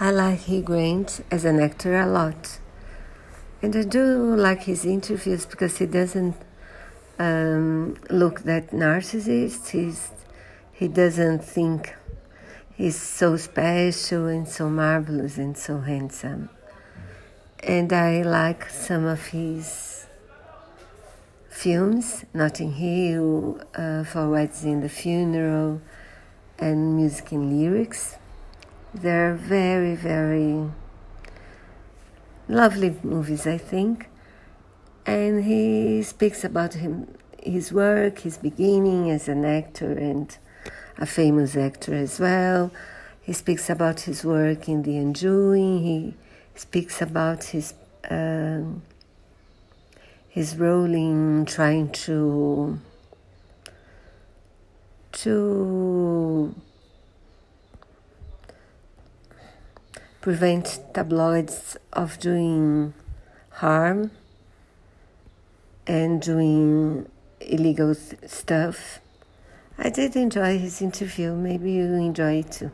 I like Hugh Grant as an actor a lot. And I do like his interviews because he doesn't um, look that narcissist. He's, he doesn't think he's so special and so marvelous and so handsome. And I like some of his films, Notting Hill, uh, Four Weddings in the Funeral, and Music and Lyrics. They're very, very lovely movies, I think. And he speaks about him, his work, his beginning as an actor and a famous actor as well. He speaks about his work in The Undoing. He speaks about his um, his role in trying to to prevent tabloids of doing harm and doing illegal stuff. I did enjoy his interview. Maybe you enjoy it too.